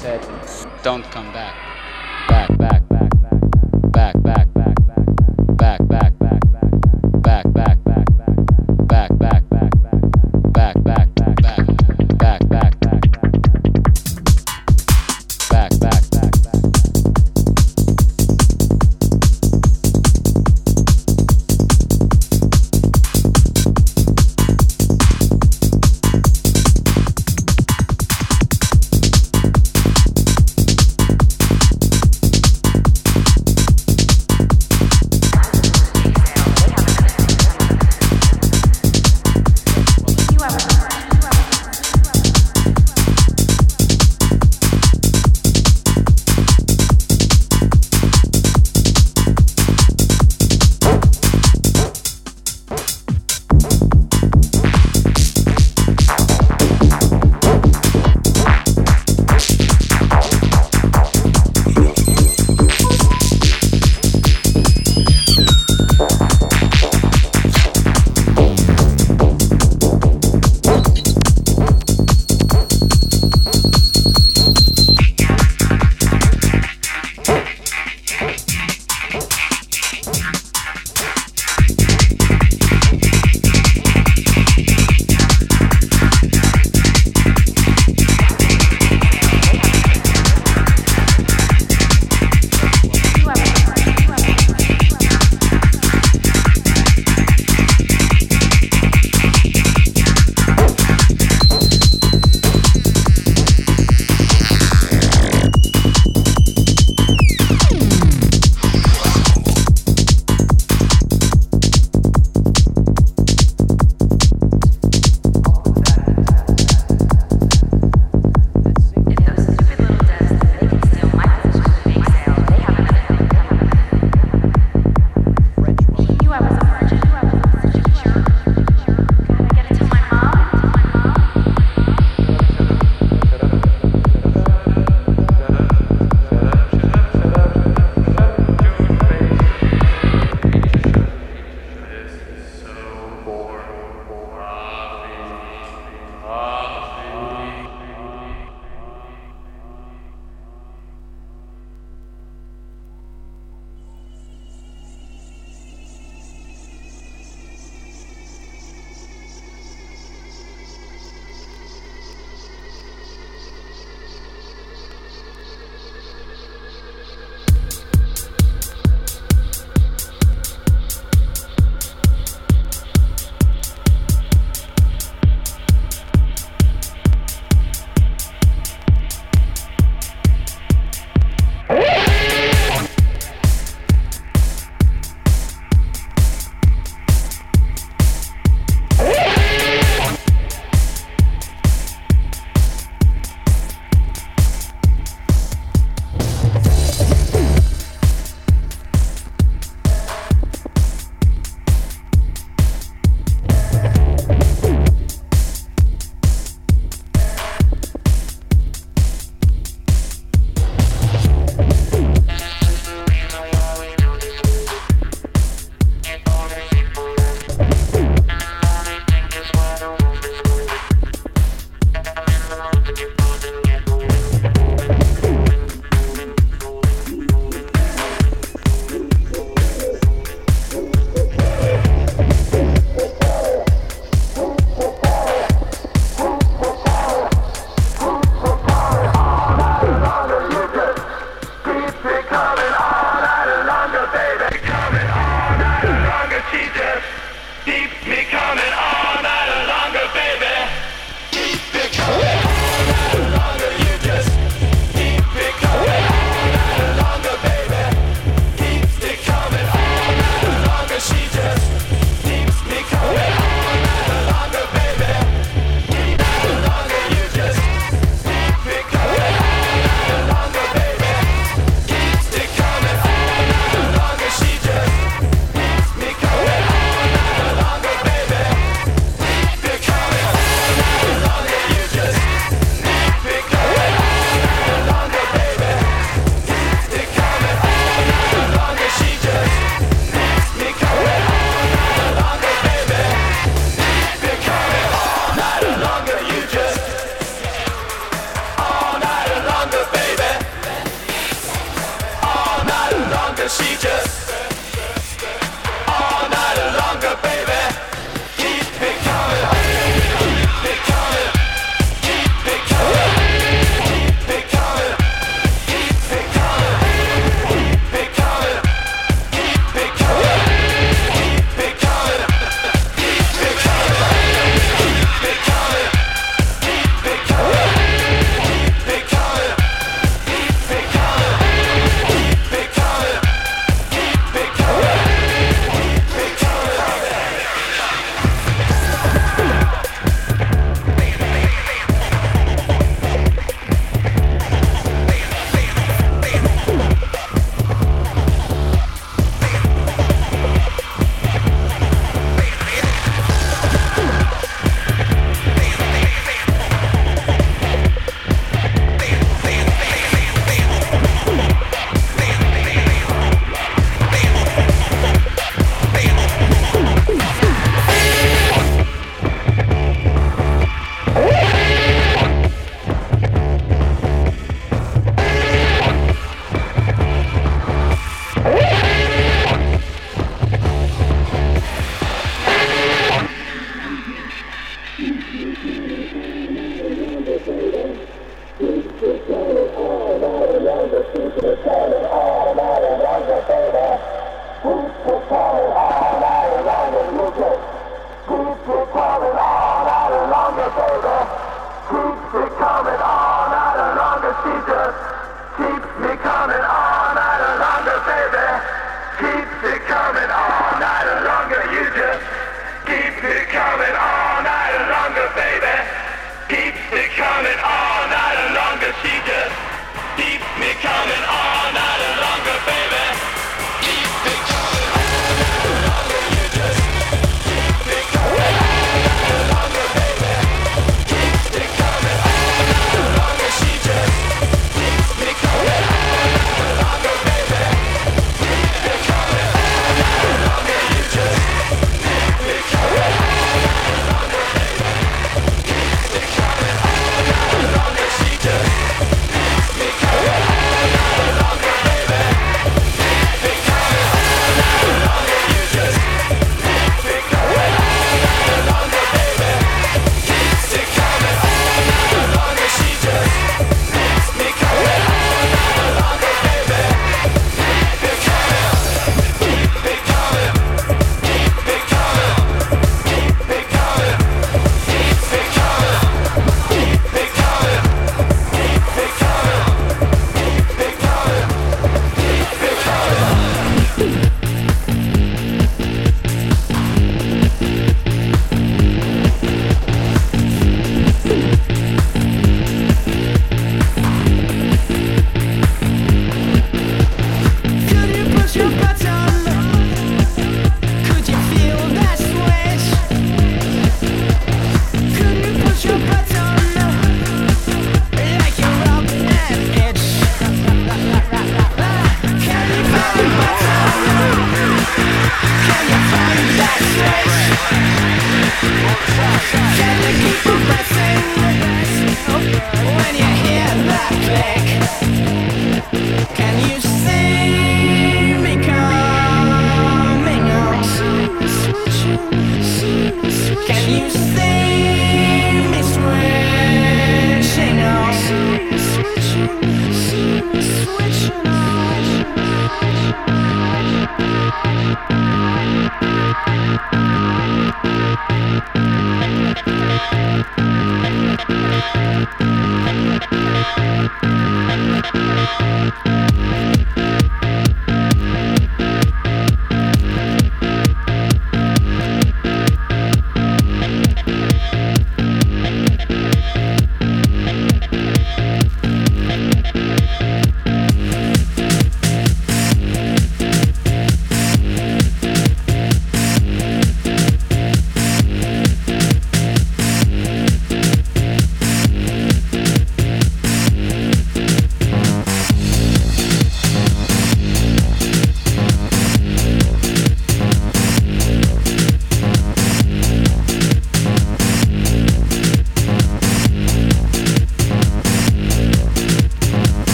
said, "Don't come back." Back,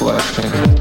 flashing.